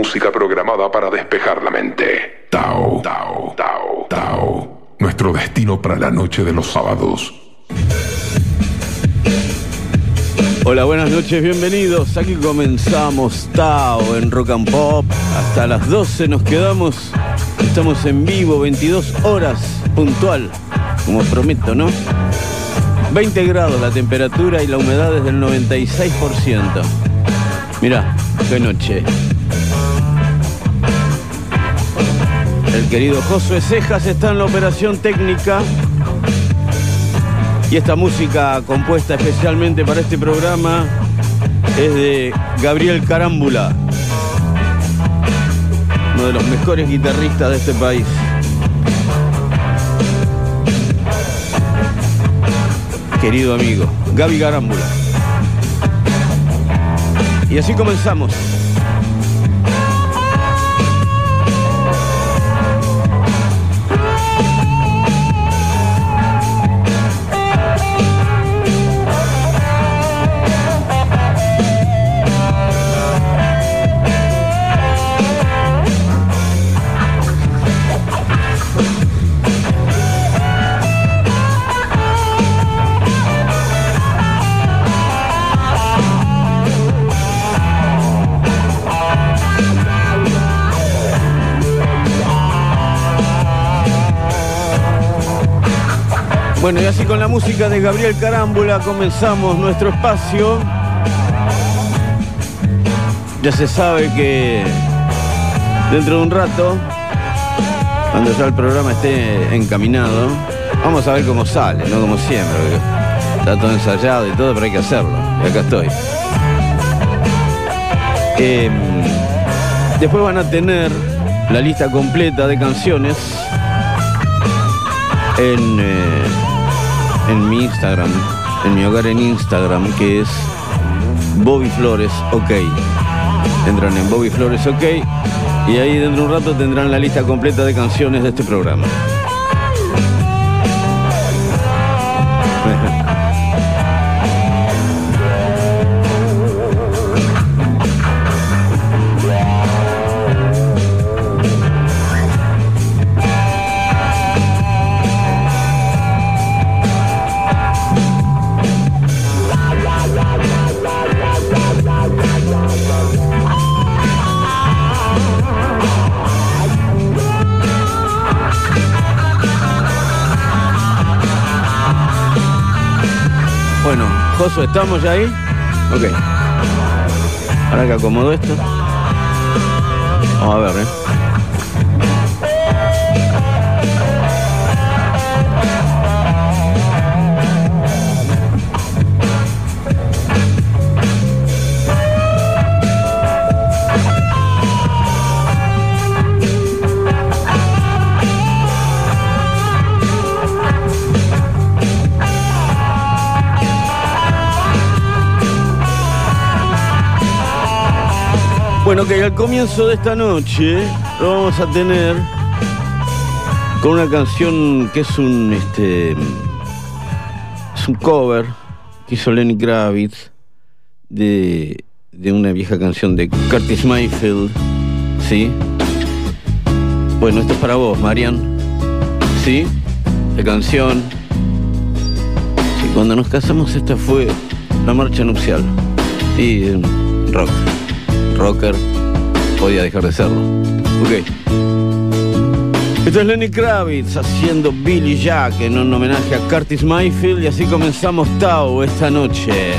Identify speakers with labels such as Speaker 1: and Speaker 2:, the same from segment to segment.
Speaker 1: música programada para despejar la mente. Tao, Tao, Tao, Tao. Nuestro destino para la noche de los sábados.
Speaker 2: Hola, buenas noches, bienvenidos. Aquí comenzamos Tao en Rock and Pop. Hasta las 12 nos quedamos. Estamos en vivo, 22 horas puntual, como prometo, ¿no? 20 grados la temperatura y la humedad es del 96%. Mirá, qué noche. El querido Josué Cejas está en la operación técnica. Y esta música compuesta especialmente para este programa es de Gabriel Carámbula, uno de los mejores guitarristas de este país. Querido amigo, Gaby Carámbula. Y así comenzamos. Bueno, y así con la música de Gabriel Carámbula comenzamos nuestro espacio. Ya se sabe que dentro de un rato, cuando ya el programa esté encaminado, vamos a ver cómo sale, no como siempre. Está todo ensayado y todo, pero hay que hacerlo. Y acá estoy. Eh, después van a tener la lista completa de canciones en, eh, en mi Instagram, en mi hogar en Instagram, que es Bobby Flores OK. Entran en Bobby Flores OK y ahí dentro de un rato tendrán la lista completa de canciones de este programa. ¿estamos ya ahí? Ok. Ahora que acomodo esto. Vamos a ver, ¿eh? Bueno, que al comienzo de esta noche lo vamos a tener con una canción que es un este es un cover que hizo Lenny Kravitz de, de una vieja canción de Curtis Mayfield, ¿sí? Bueno, esto es para vos, Marian. ¿Sí? La canción. Sí, cuando nos casamos esta fue la marcha nupcial. Un rock rocker, podía dejar de serlo. Ok. Esto es Lenny Kravitz haciendo Billy Jack en un homenaje a Curtis Mayfield y así comenzamos Tao esta noche.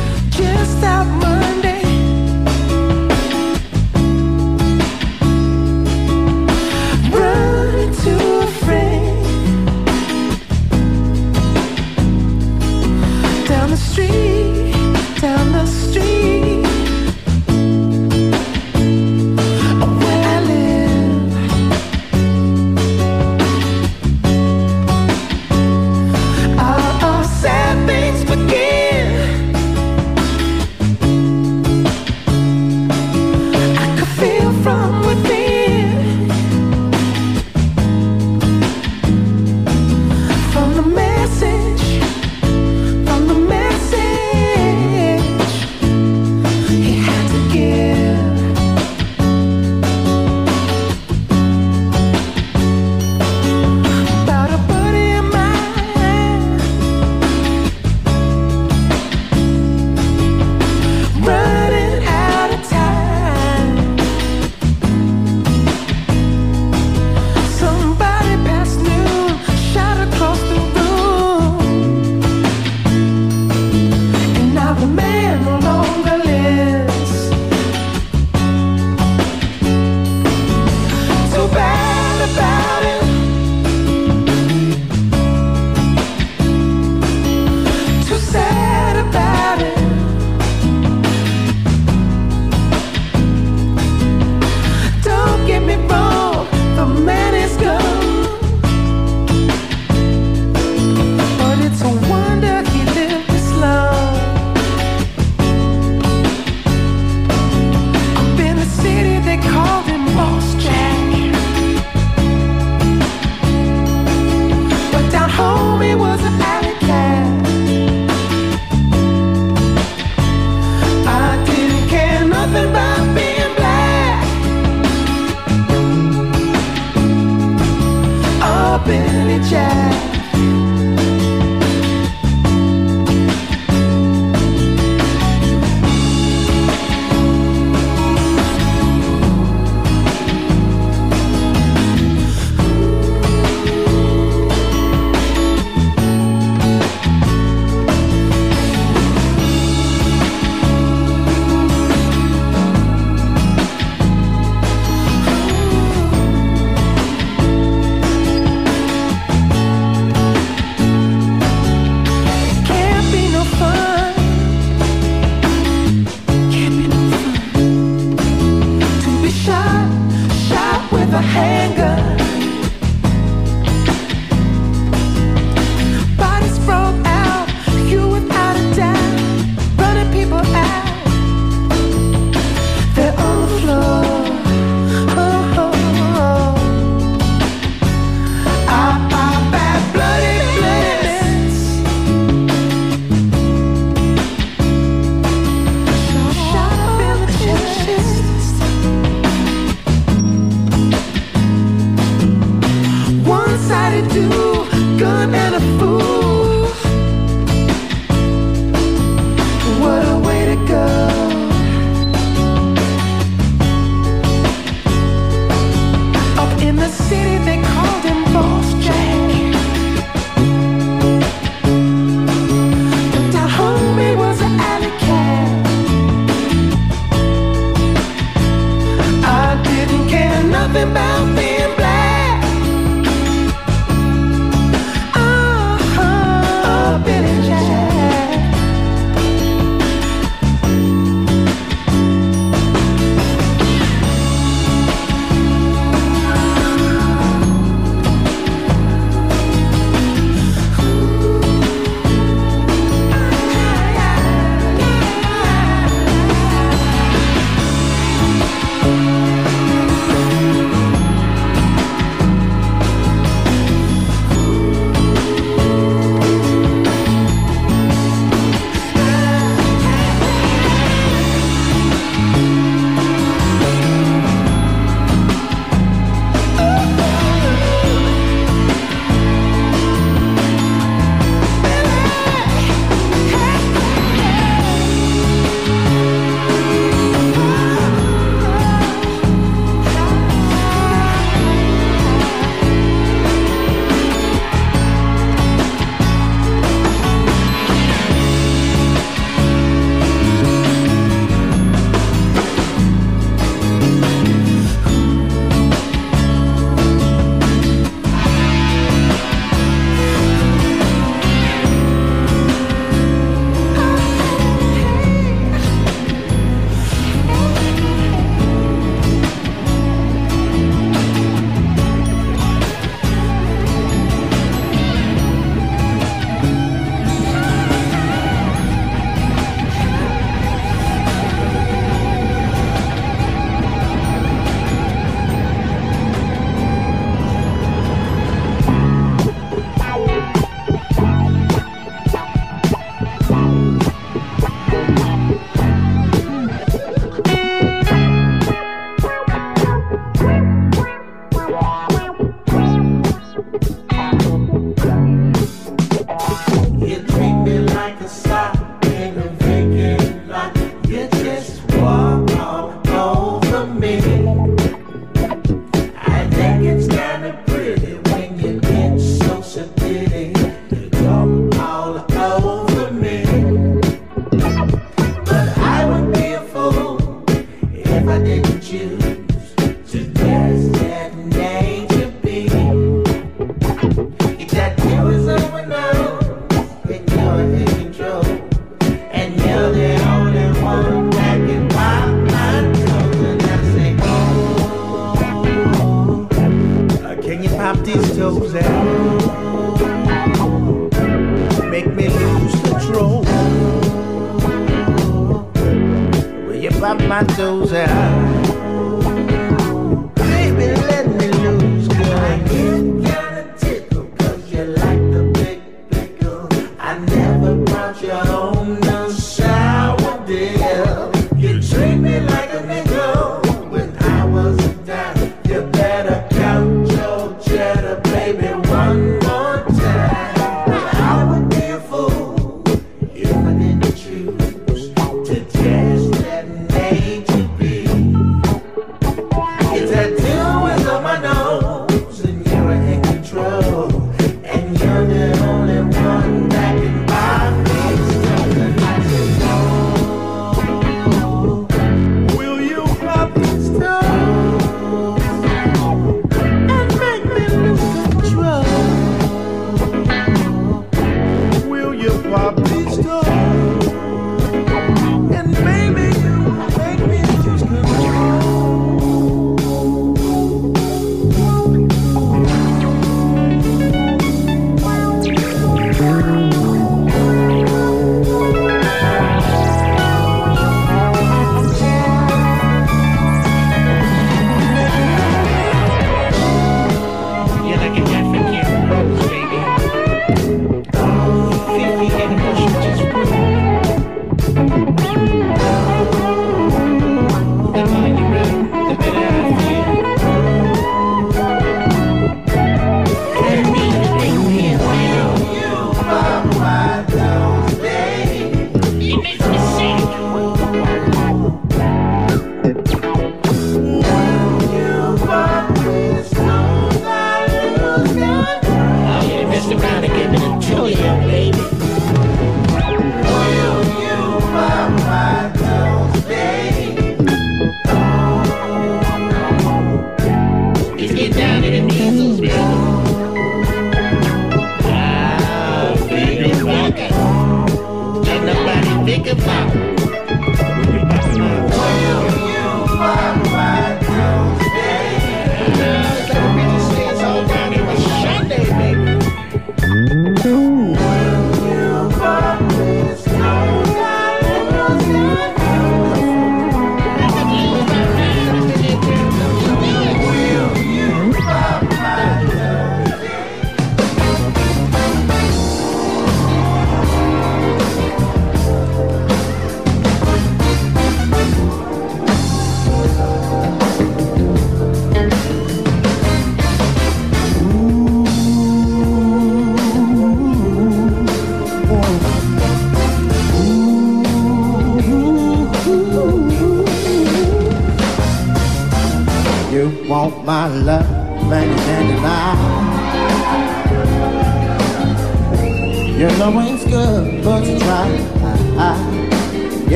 Speaker 3: My toes out?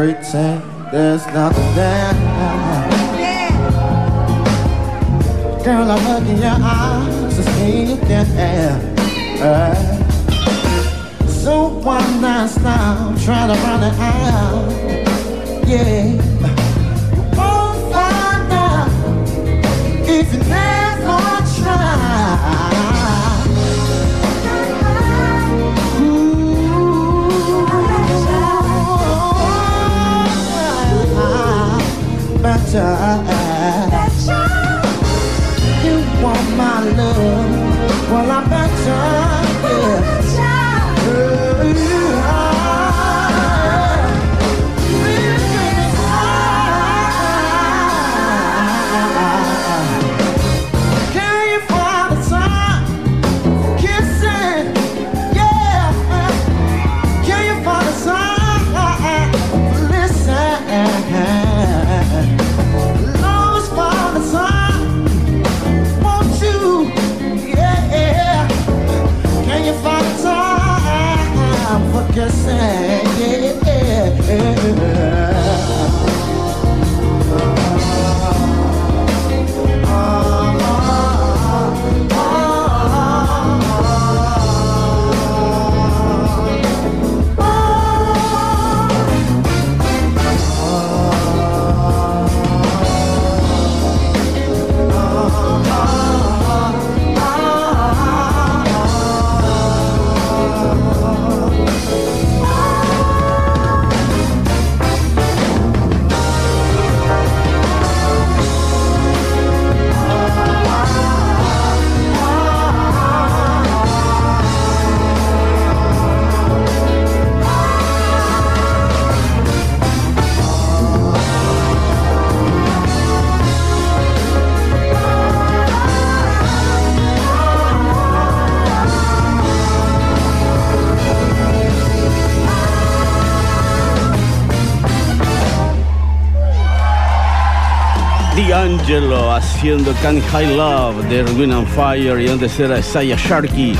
Speaker 4: pretend there's nothing there. Yeah. Girl, I look in your eyes to see your can uh, So one not stop trying to run it out. Yeah. Better. You want my love, well I'm better. Yeah.
Speaker 2: haciendo Can High Love de Ruin and Fire y antes era Isaiah Sharkey.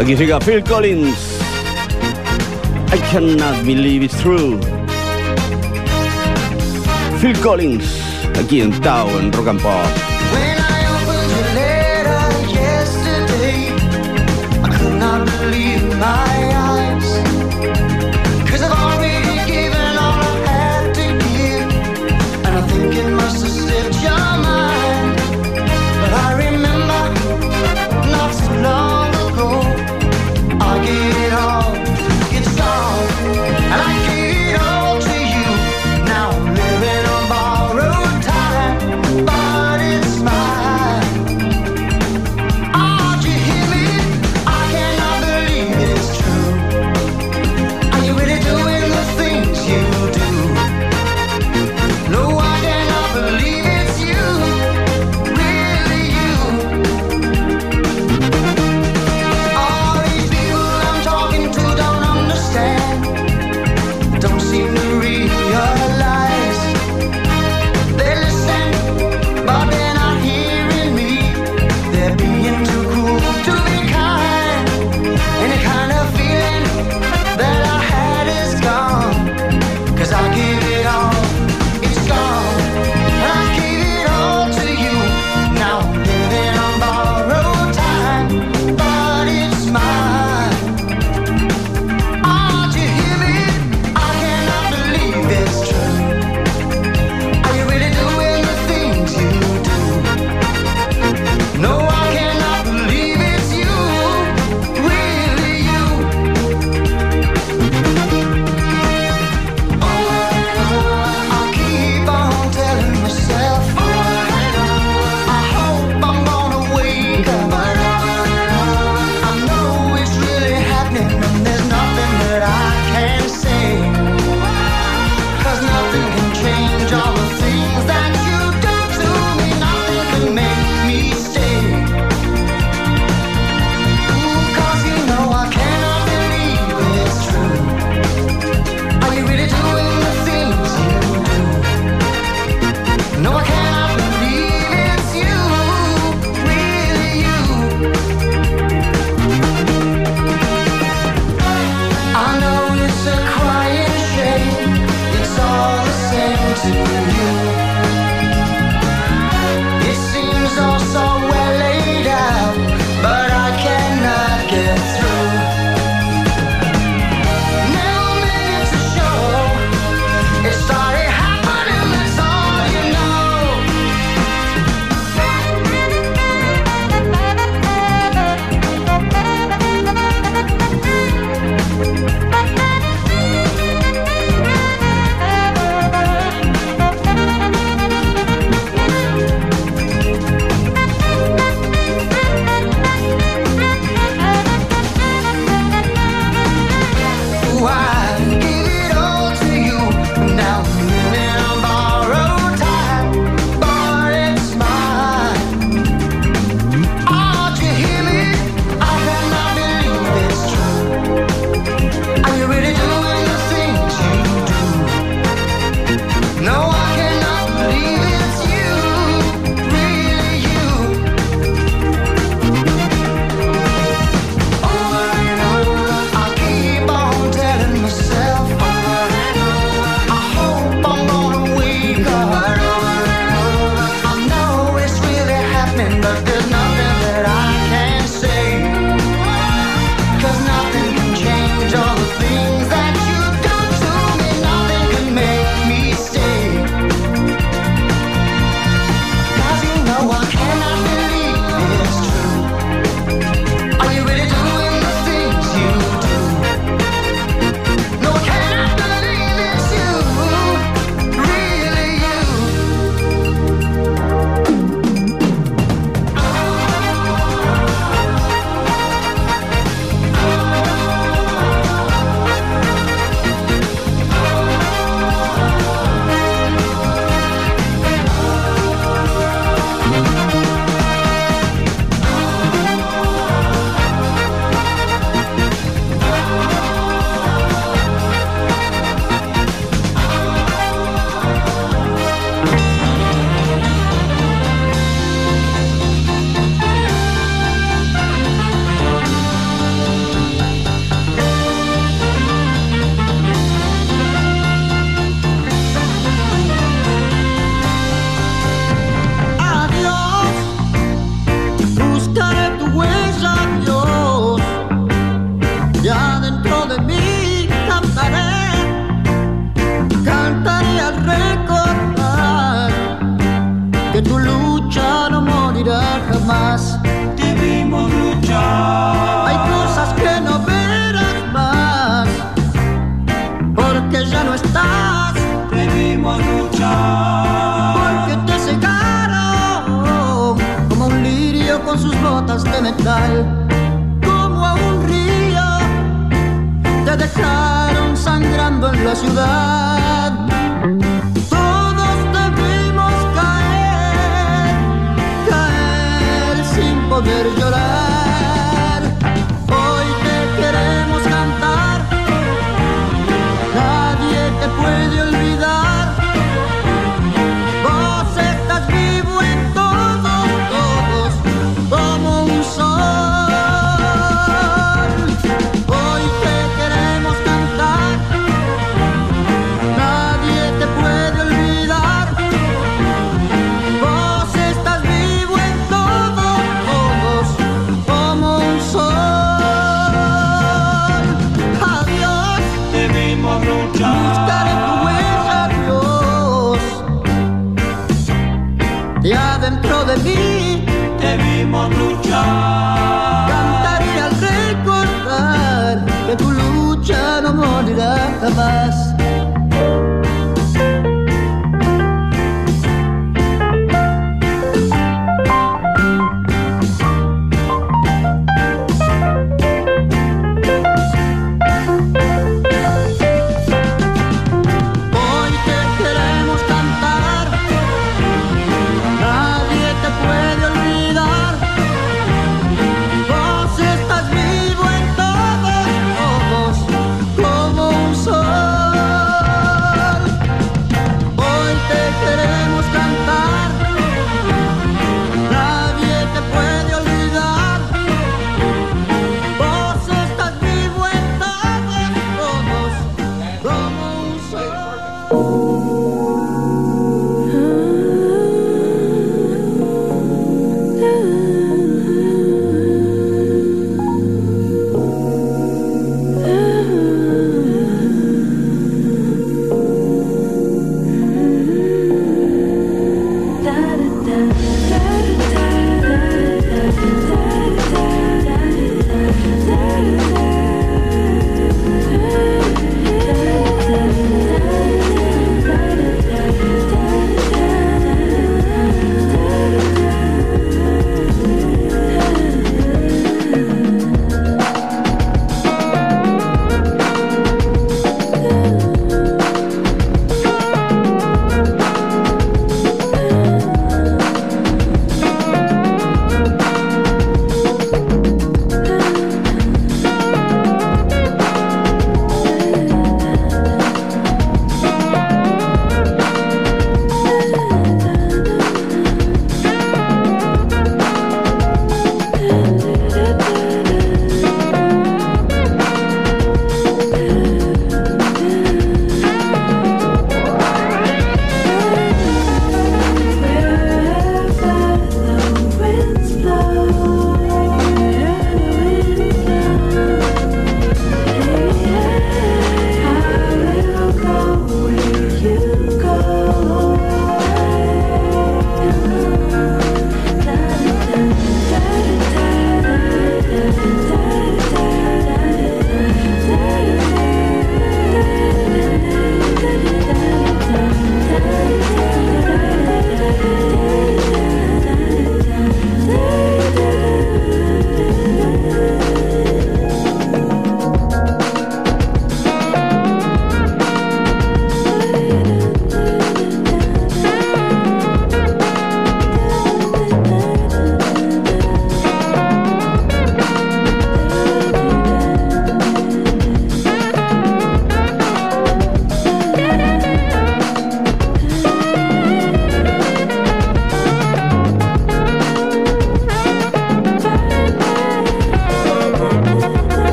Speaker 2: Aquí llega Phil Collins. I cannot believe it's true. Phil Collins, aquí en Tao, en Rock.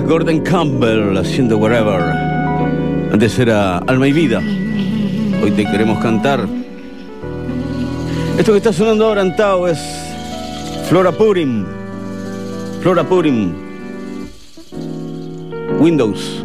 Speaker 2: Gordon Campbell haciendo Wherever. Antes era Alma y Vida. Hoy te queremos cantar. Esto que está sonando ahora en Tao es Flora Purim. Flora Purim. Windows.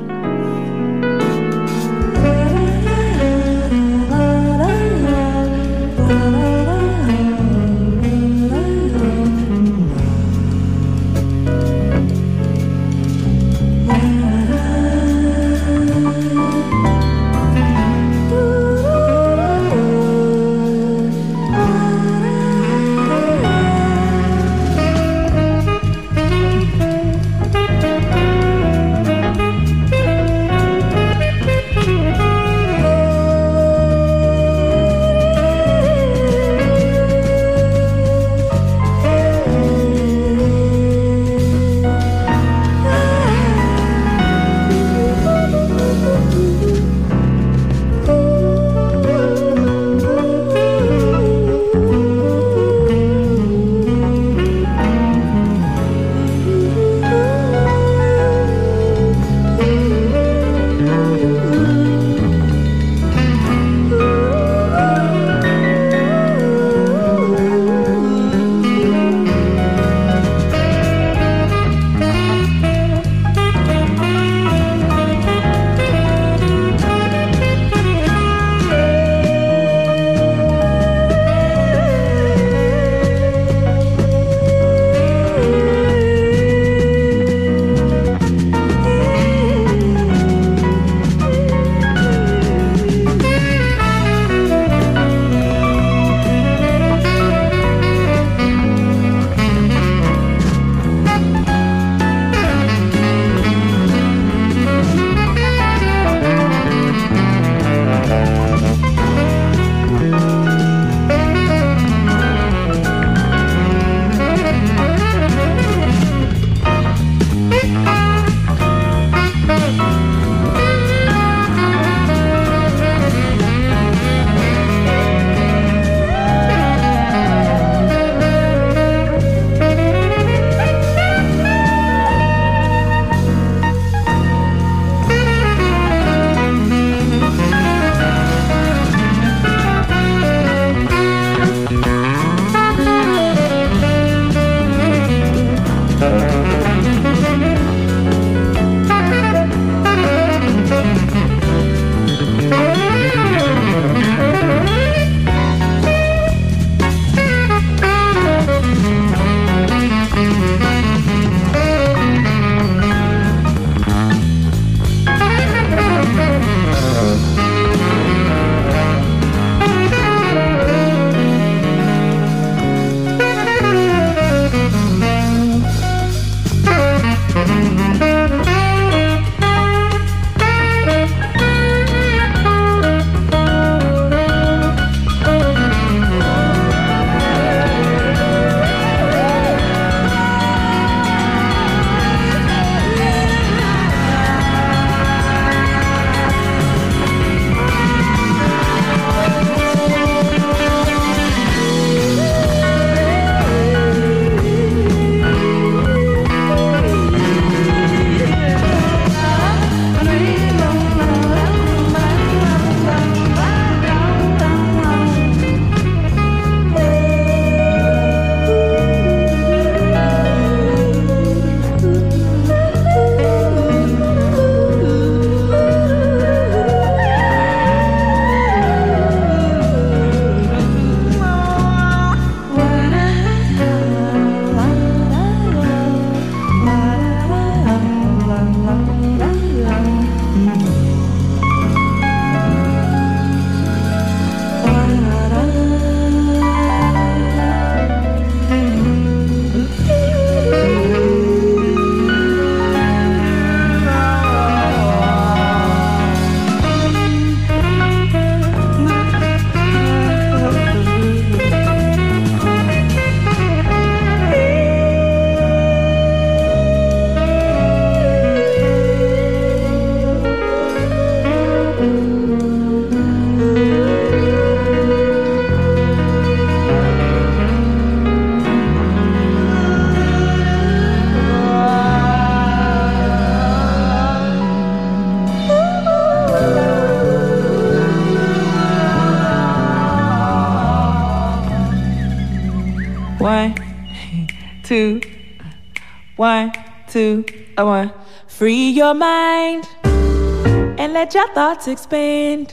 Speaker 5: Let your thoughts expand.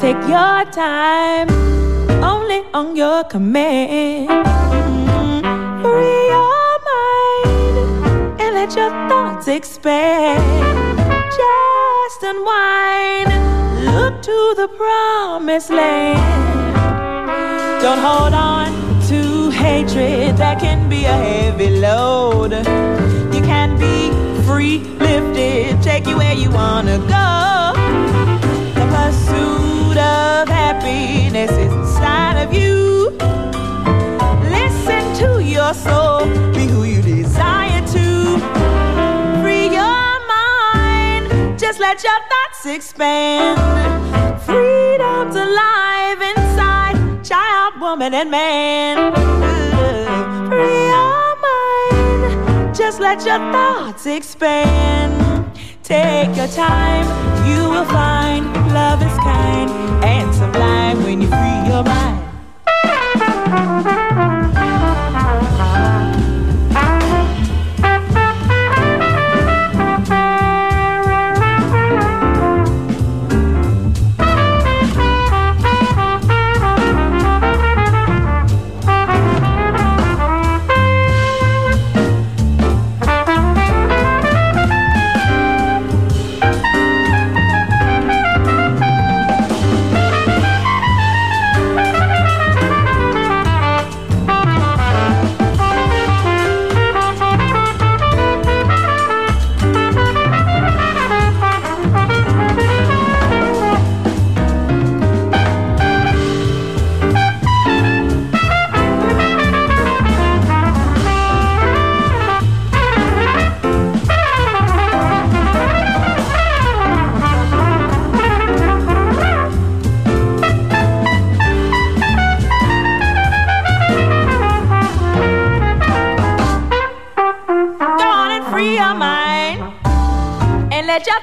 Speaker 5: Take your time, only on your command. Mm, Free your mind and let your thoughts expand. Just unwind, look to the promised land. Don't hold on to hatred that can be a heavy load. You can be free, take you where you wanna go. The pursuit of happiness is inside of you. Listen to your soul, be who you desire to. Free your mind, just let your thoughts expand. Freedom's alive inside, child, woman, and man. Free your mind, just let your thoughts expand. Take your time, you will find love is kind and sublime when you free your mind.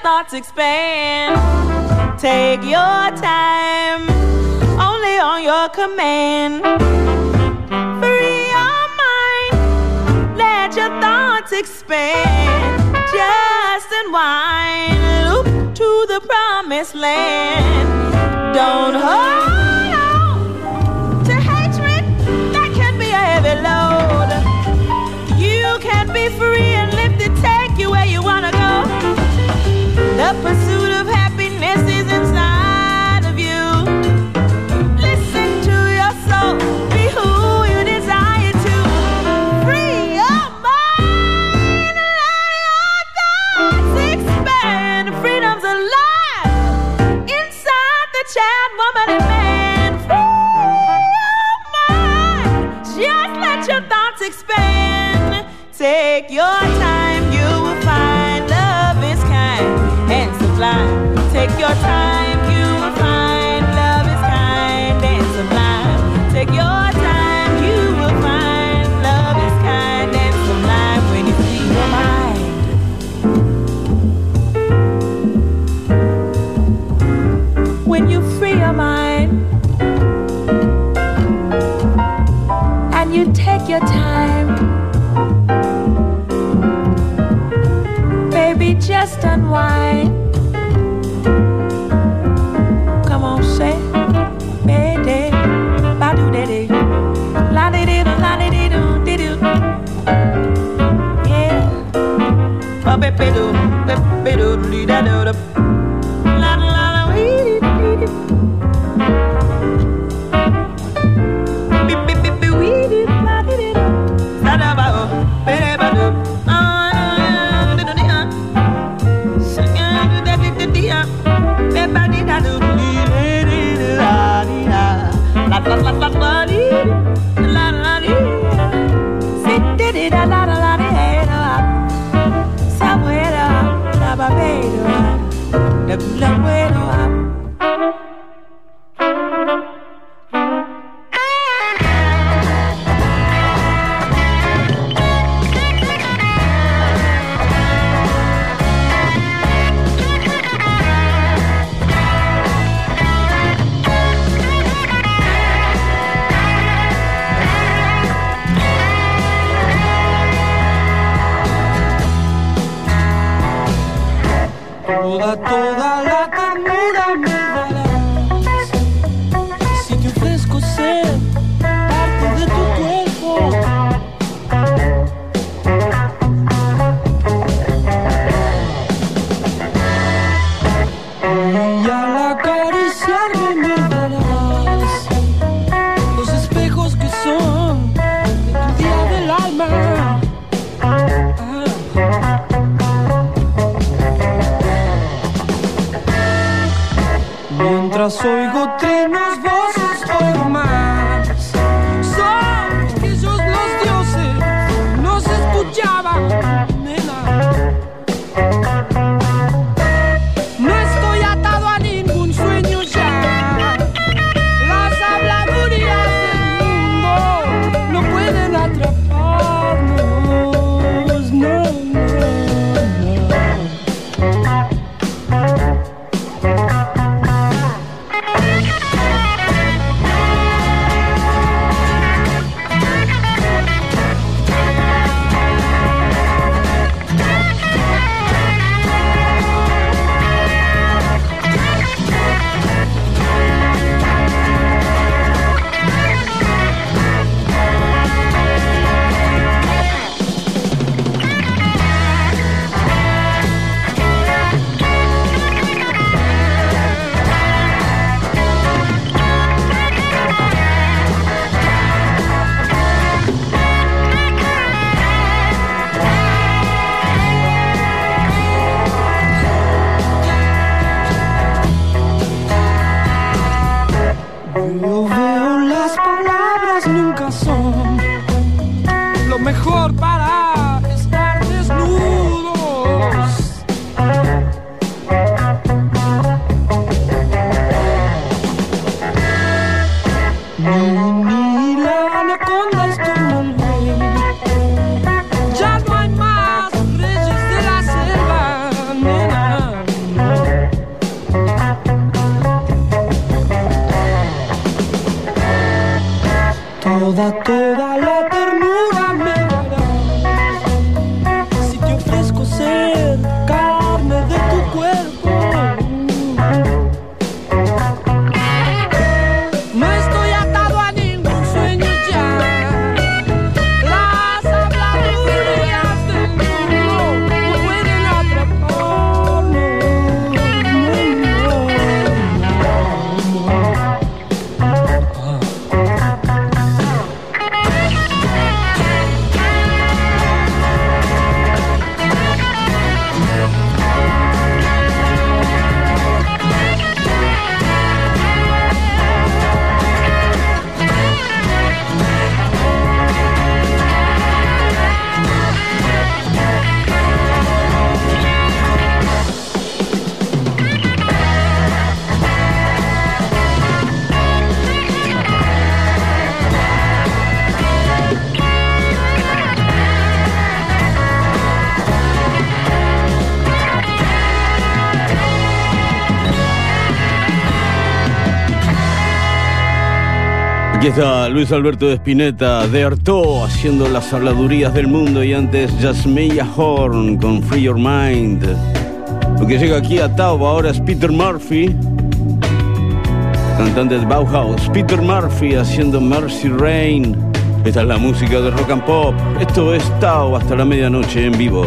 Speaker 5: Thoughts expand. Take your time, only on your command. Free your mind, let your thoughts expand. Just unwind, look to the promised land. Don't hold on to hatred, that can be a heavy load. You can be free and lifted, take you where you wanna expand. Take your time, your time, ba be be do, be be do, li da do
Speaker 2: Está Luis Alberto de Spinetta, de Artaud, haciendo las habladurías del mundo y antes Jasmine Horn con Free Your Mind. Lo que llega aquí a Tauba ahora es Peter Murphy, cantante de Bauhaus. Peter Murphy haciendo Mercy Rain. Esta es la música de rock and pop. Esto es Tao hasta la medianoche en vivo.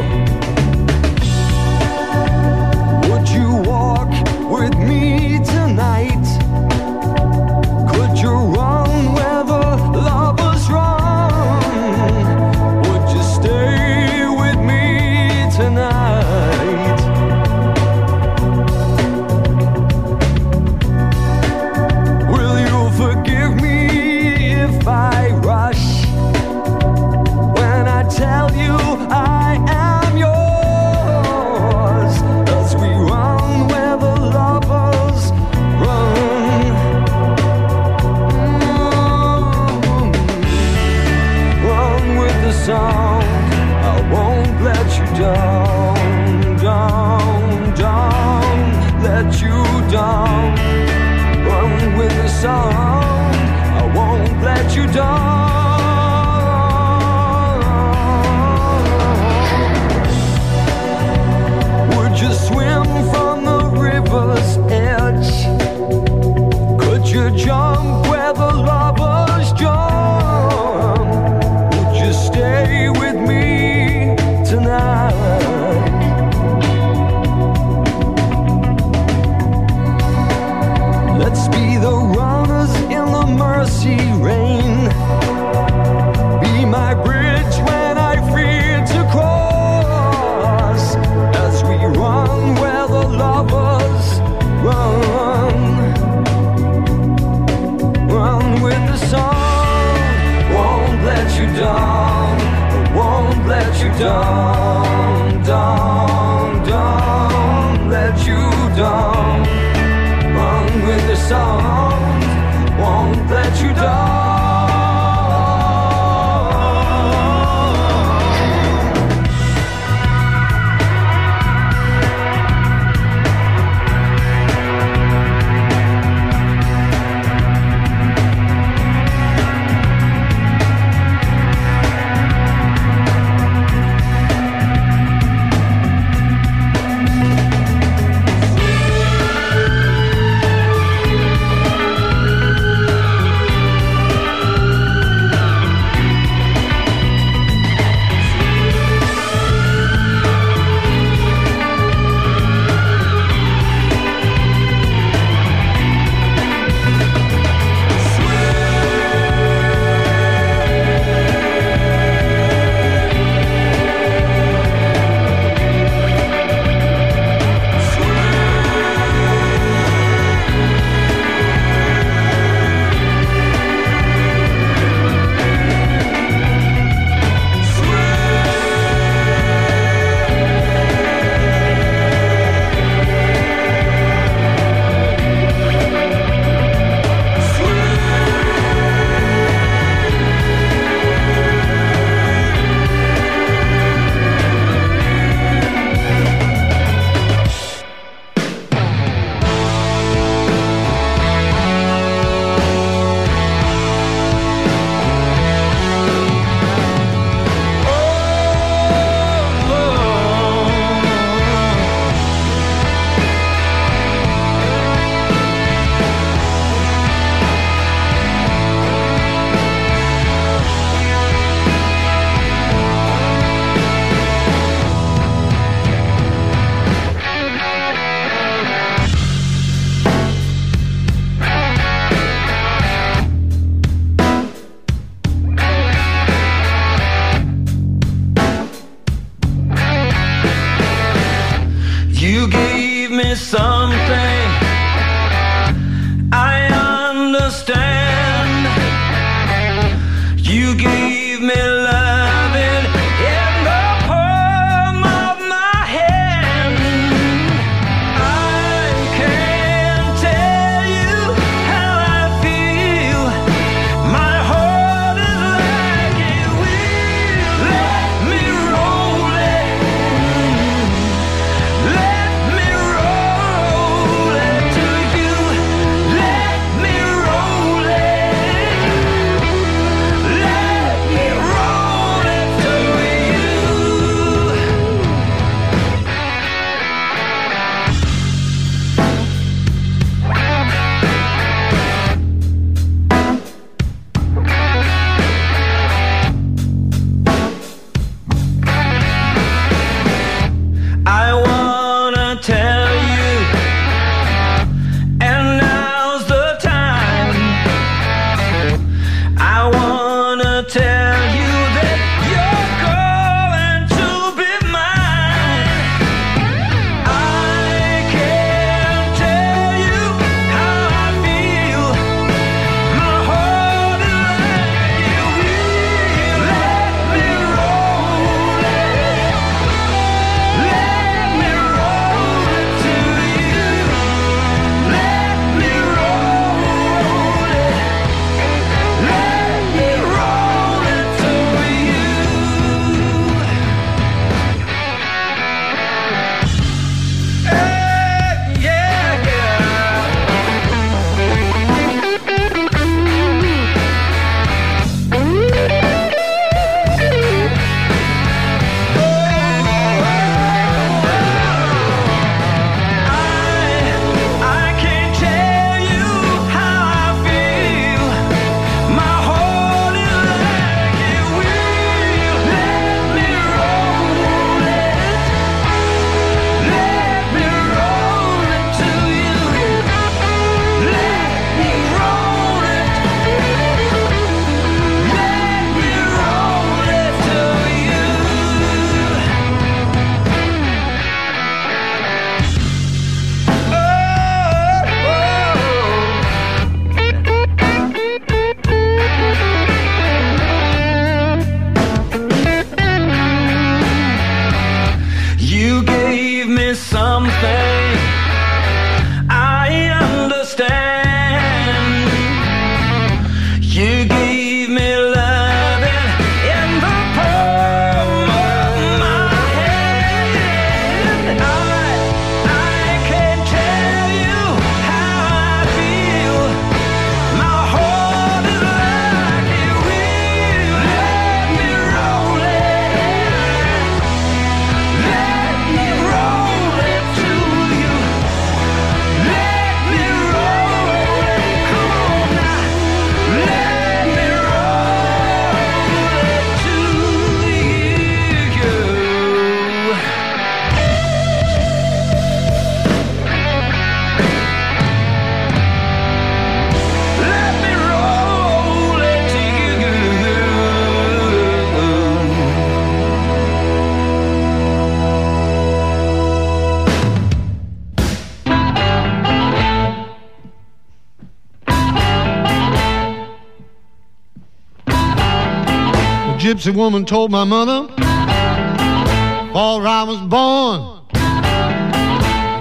Speaker 6: Gypsy woman told my mother, before I was born,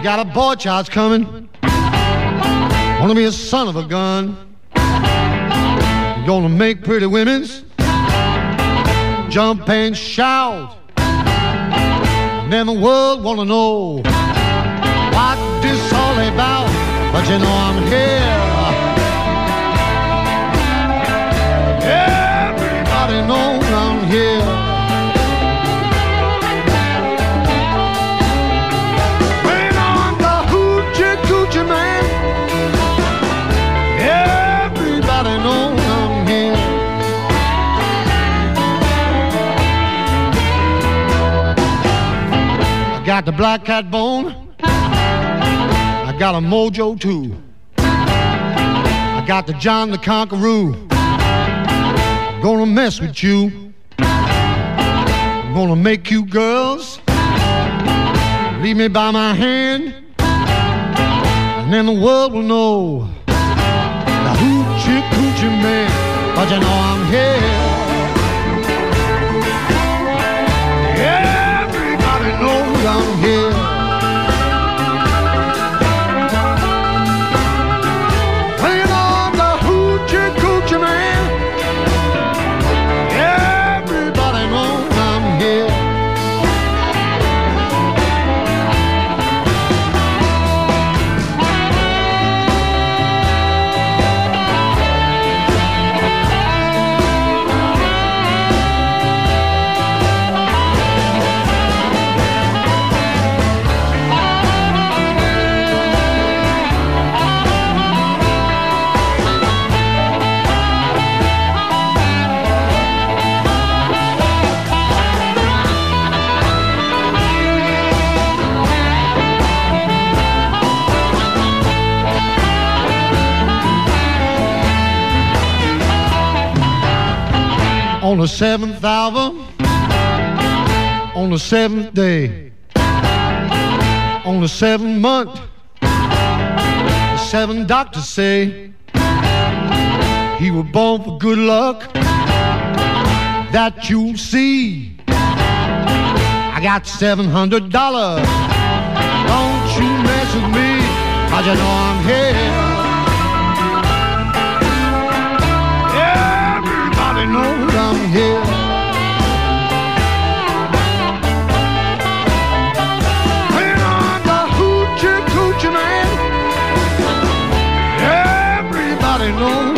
Speaker 6: got a boy child's coming. Wanna be a son of a gun. Gonna make pretty women's jump and shout. And then the world wanna know what this all about. But you know I'm here. Got the black cat bone. I got a mojo too. I got the John the Conqueror gonna mess with you. I'm gonna make you girls leave me by my hand, and then the world will know the hoochie coochie man. But you know I'm here. On the seventh hour, on the seventh day, on the seventh month, the seven doctors say he was born for good luck. That you'll see. I got seven hundred dollars. Don't you mess with me, 'cause you know I'm here. Knows I'm here. The hoochie coochie man, everybody knows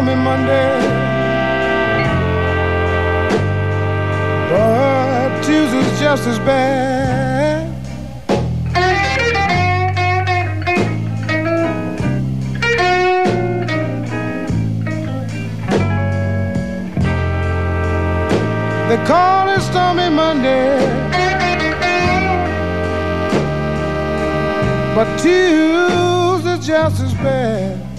Speaker 7: call me Monday. But Tuesday's just as bad. They call it Stormy Monday. But Tuesday's just as bad.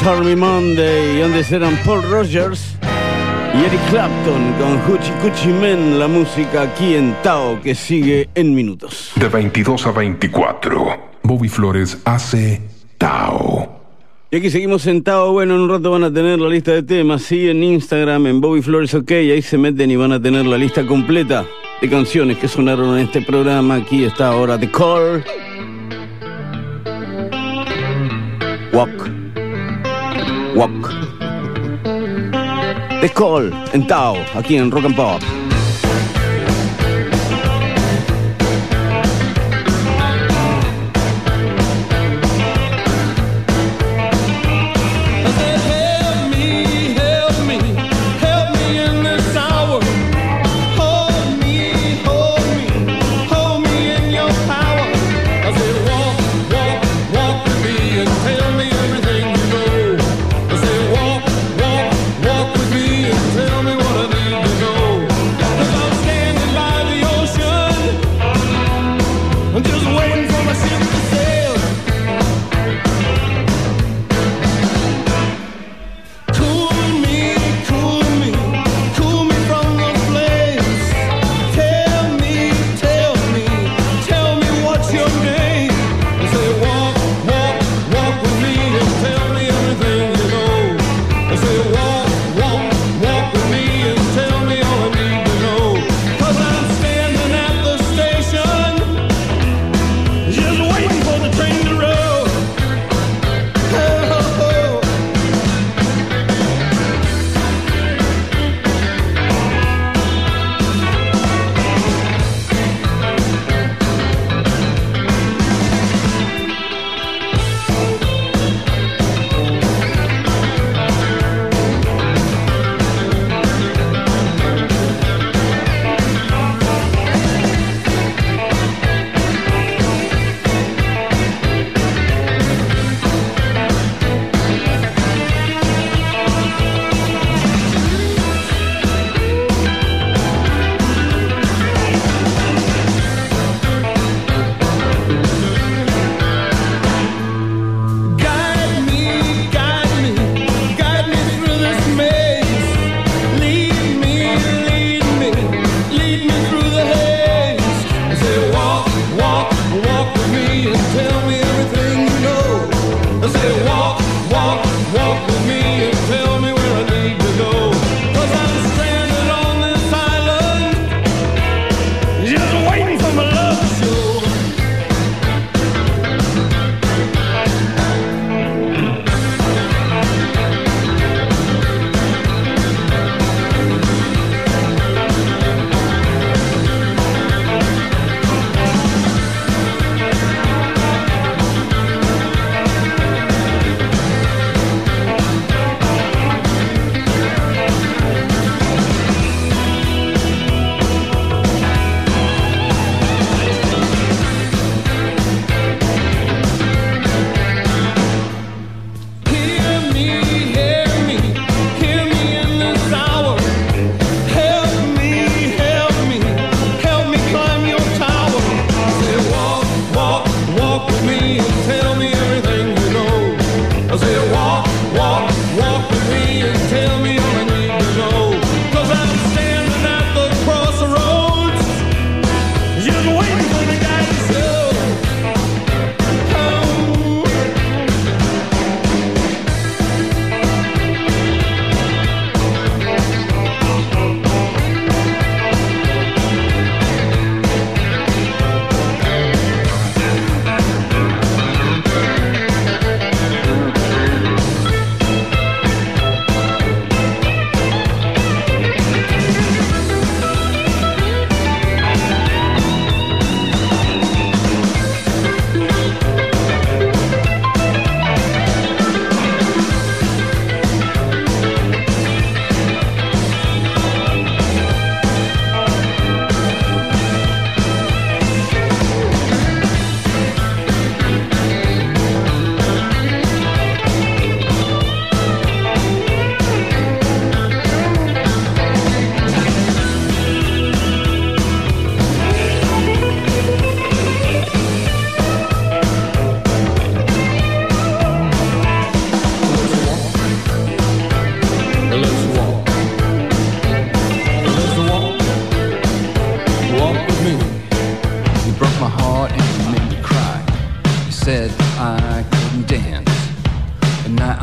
Speaker 2: Stormy Monday y antes eran Paul Rogers y Eric Clapton con Hoochie Coochie Men, la música aquí en Tao que sigue en minutos.
Speaker 1: De 22 a 24, Bobby Flores hace Tao.
Speaker 2: Y aquí seguimos sentados, bueno, en un rato van a tener la lista de temas, sí, en Instagram, en Bobby Flores OK, ahí se meten y van a tener la lista completa de canciones que sonaron en este programa. Aquí está ahora The Call. Walk. Walk. The Call en Tao, aquí en Rock and Pop.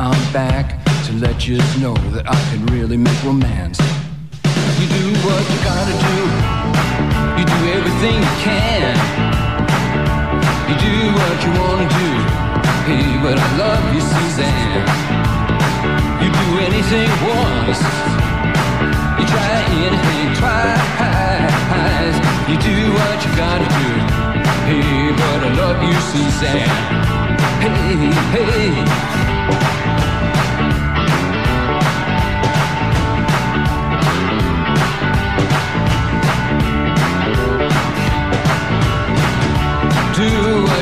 Speaker 8: I'm back to let you know that I can really make romance. You do what you gotta do. You do everything you can. You do what you wanna do. Hey, but I love you, Suzanne. You do anything once. You try anything twice. You do what you gotta do. Hey, but I love you, Suzanne. Hey, hey.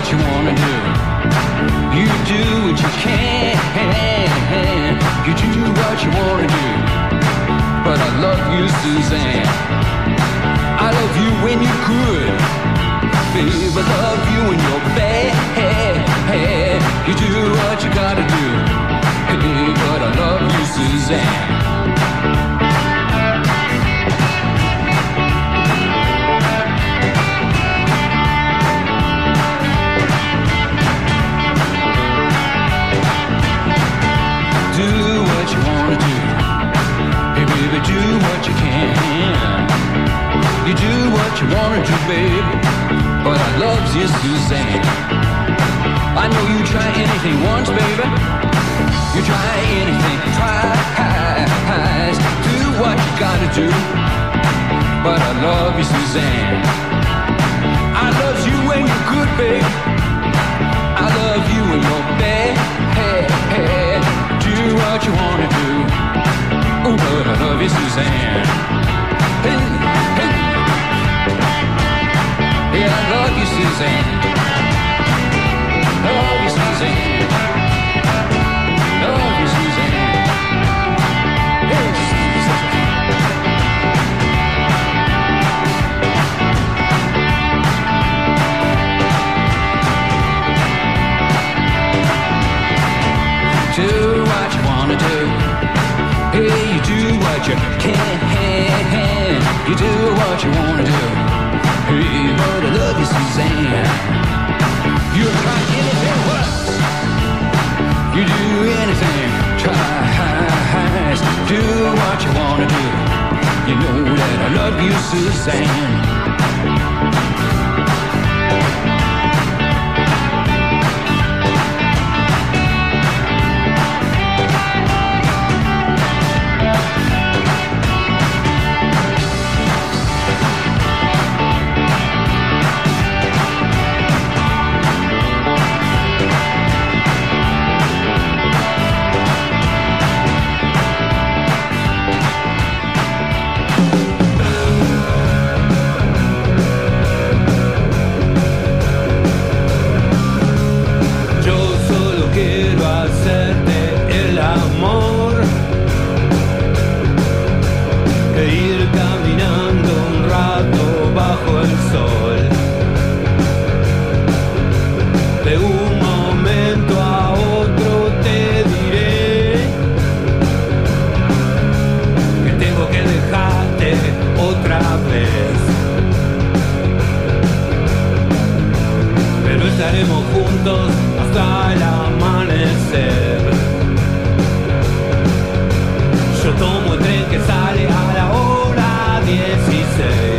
Speaker 8: What you wanna do. You do what you can. You do what you wanna do. But I love you, Suzanne. I love you when you're good. Babe, I love you when you're bad. You do what you gotta do. Hey, but I love you, Suzanne. What you wanna do, babe. But I love you, Suzanne. I know you try anything once, baby. You try anything twice. Do what you gotta do. But I love you, Suzanne. I love you when you're good, babe. I love you when you're bad. Do what you wanna do. Oh, but I love you, Suzanne. I love you, Suzanne. Love you, Suzanne. Love you, Suzanne. Suzanne. Do what you wanna do. Hey, you do what you can. You do what you wanna do. Hey, but I love you, Suzanne. You try anything. You do anything. Do what you wanna do. You know that I love you, Suzanne.
Speaker 9: Estaremos juntos hasta el amanecer. Yo tomo el tren que sale a la hora 16.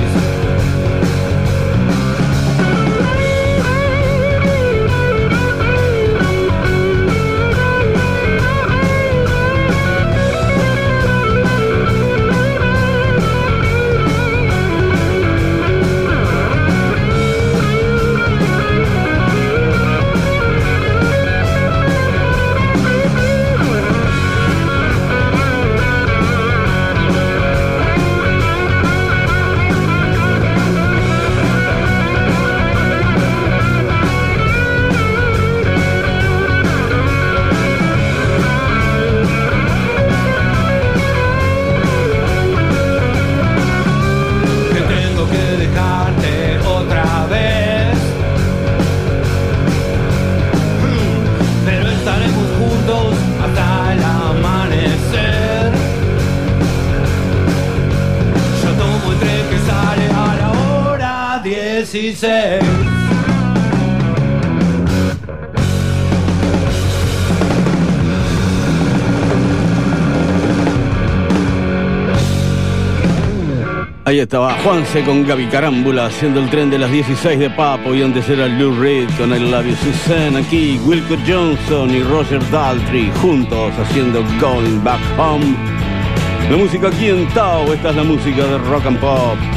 Speaker 10: Ahí estaba Juanse con Gaby Carámbula haciendo el tren de las 16 de Papo y antes era Lou Reed con el labio Susan aquí, Wilco Johnson y Roger Daltrey juntos haciendo Going Back Home. La música aquí en Tao, esta es la música de rock and pop.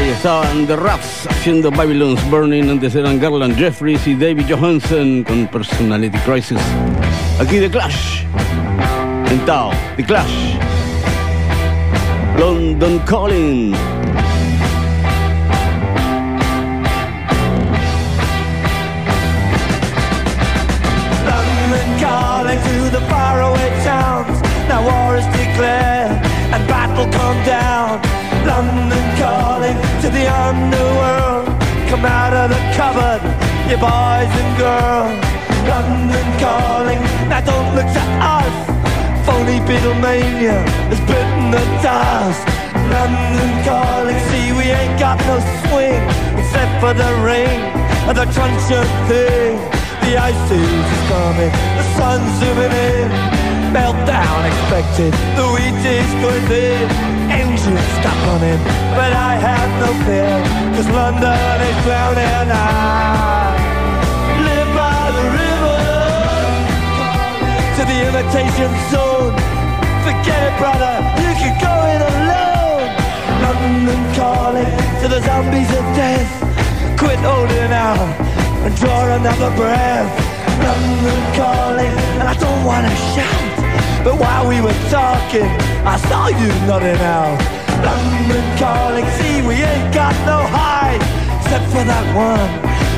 Speaker 2: Estaban The Ruts haciendo Babylon's Burning, antes eran Garland Jeffreys y David Johansen con Personality Crisis. Aquí The Clash, en Tao, The Clash. London Calling.
Speaker 11: London calling to the faraway towns. Now war is declared and battle come down. Underworld. Come out of the cupboard, you boys and girls. London calling, now don't look to us. Phony Beatlemania has bitten the dust. London calling, see we ain't got no swing except for the rain and the truncheon thing. The ice is coming, the sun's zooming in. Meltdown expected, the wheat is going thin. Engines stop running, but I have no fear, cause London is drowning. I live by the river to the imitation zone. Forget it, brother, you can go it alone. London calling to the zombies of death. Quit holding out and draw another breath. London calling, and I don't wanna shout. But while we were talking, I saw you nodding out. London calling, see we ain't got no hide, except for that one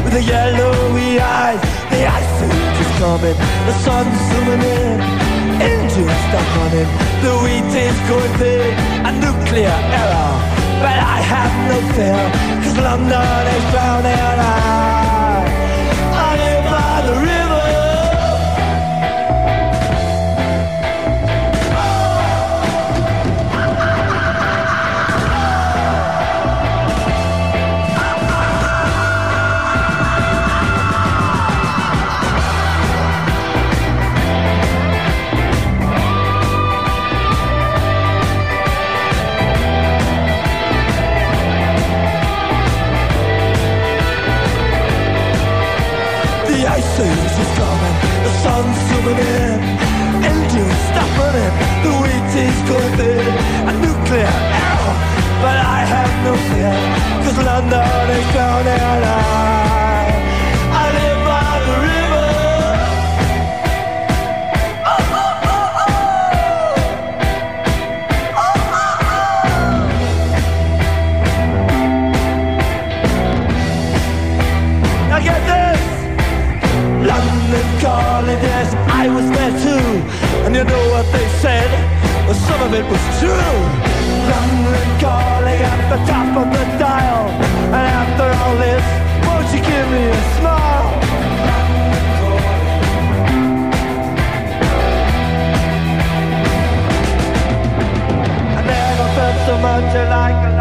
Speaker 11: with the yellowy eyes. The ice age is coming, the sun's zooming in, engines stop running, the wheat is going thin, a nuclear error. But I have no fear, cause London is drowning. I, zooming in, engines stop running, the wheat is going thin, a nuclear error, but I have no fear, cause London is drowning. I, of it was true. London calling at the top of the dial. And after all this, won't you give me a smile? I never felt so much alike,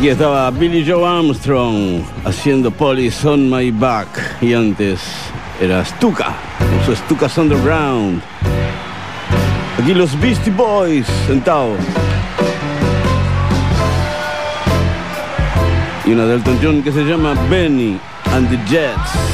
Speaker 12: Aquí estaba Billy Joe Armstrong haciendo Police on My Back. Y antes era Stuka, con su Stuka's Underground. Aquí los Beastie Boys sentados. Y una de Elton John que se llama Benny and the Jets.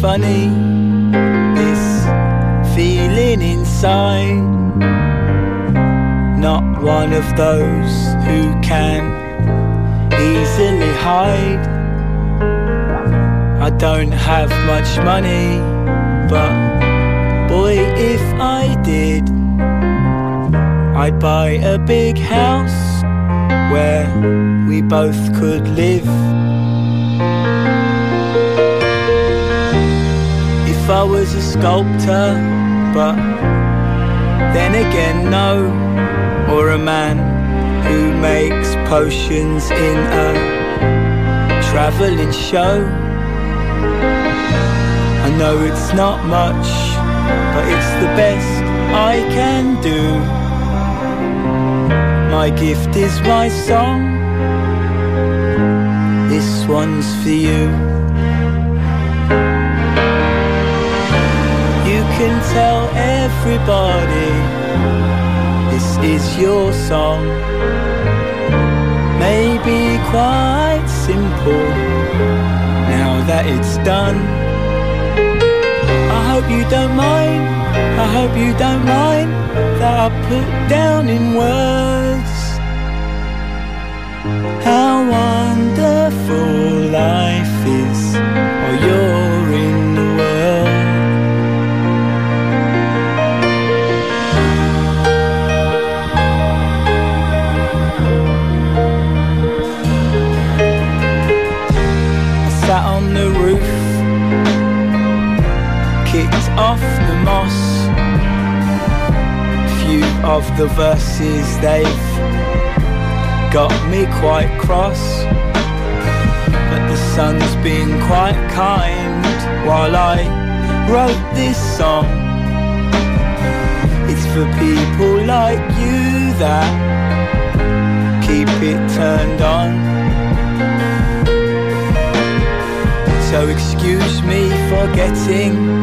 Speaker 13: Funny, this feeling inside. Not one of those who can easily hide. I don't have much money, but boy, if I did, I'd buy a big house where we both could live. If I was a sculptor, but then again, no, or a man who makes potions in a traveling show. I know it's not much, but it's the best I can do. My gift is my song. This one's for you. Can tell everybody this is your song. Maybe quite simple now that it's done. I hope you don't mind. I hope you don't mind that I put down in words how wonderful life is while you're off the moss. Few of the verses they've got me quite cross. But the sun's been quite kind while I wrote this song. It's for people like you that keep it turned on. So excuse me for getting,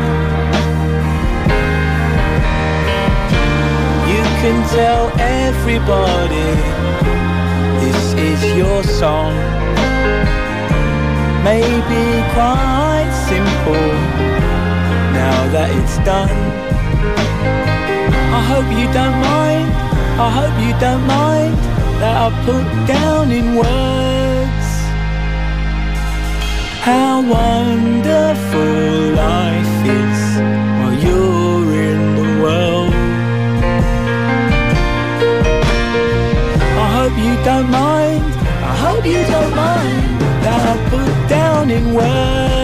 Speaker 13: Can tell everybody this is your song. Maybe quite simple now that it's done. I hope you don't mind. I hope you don't mind that I put down in words how wonderful life is while you're in the world. Don't mind. I hope you don't mind that I put down in words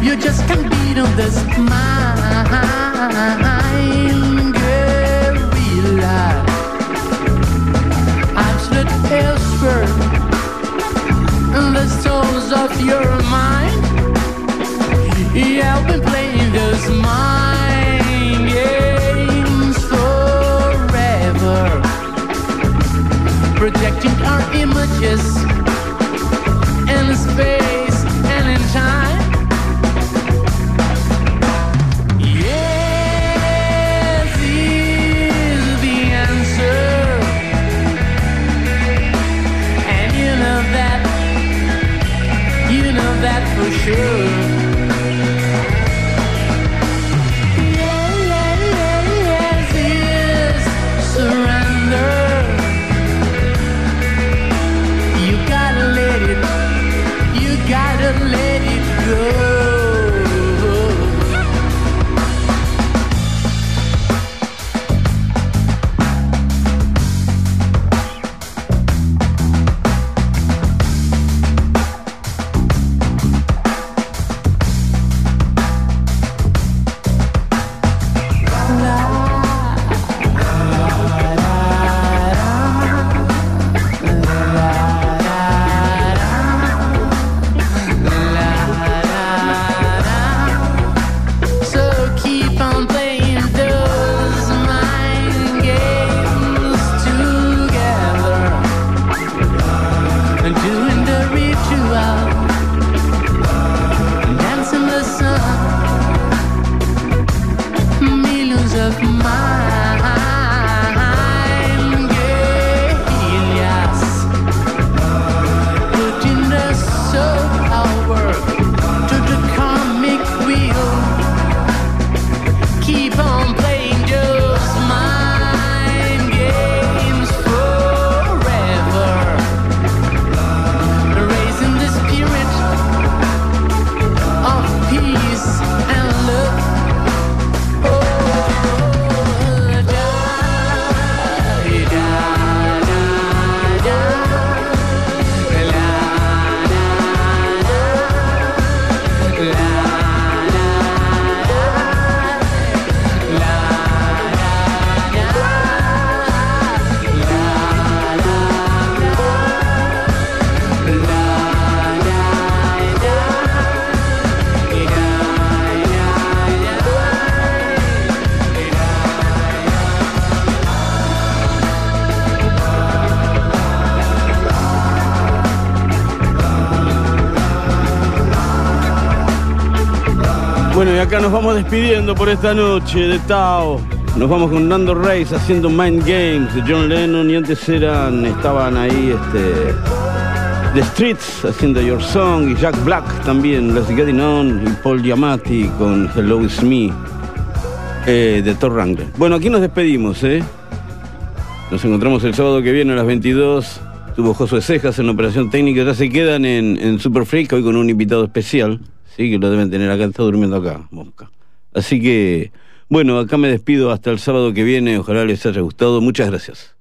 Speaker 14: You
Speaker 15: just can't
Speaker 16: beat on this mind guerrilla. Absolute expert in the souls of your mind. Yeah, I've been playing this mind games forever, projecting our images in space.
Speaker 2: should. Vamos despidiendo por esta noche de Tao. Nos vamos con Nando Reis haciendo Mind Games de John Lennon y antes eran, estaban ahí este, The Streets haciendo Your Song y Jack Black también, Let's Getting On y Paul Giamatti con Hello It's Me eh, de Thor Wrangler. Bueno, aquí nos despedimos, ¿eh? Nos encontramos el sábado que viene a las 22. Tuvo Josué Cejas en operación técnica. Ya se quedan en, en Super Freak hoy con un invitado especial. Sí, que lo deben tener acá. Está durmiendo acá. Así que, bueno, acá me despido hasta el sábado que viene. Ojalá les haya gustado. Muchas gracias.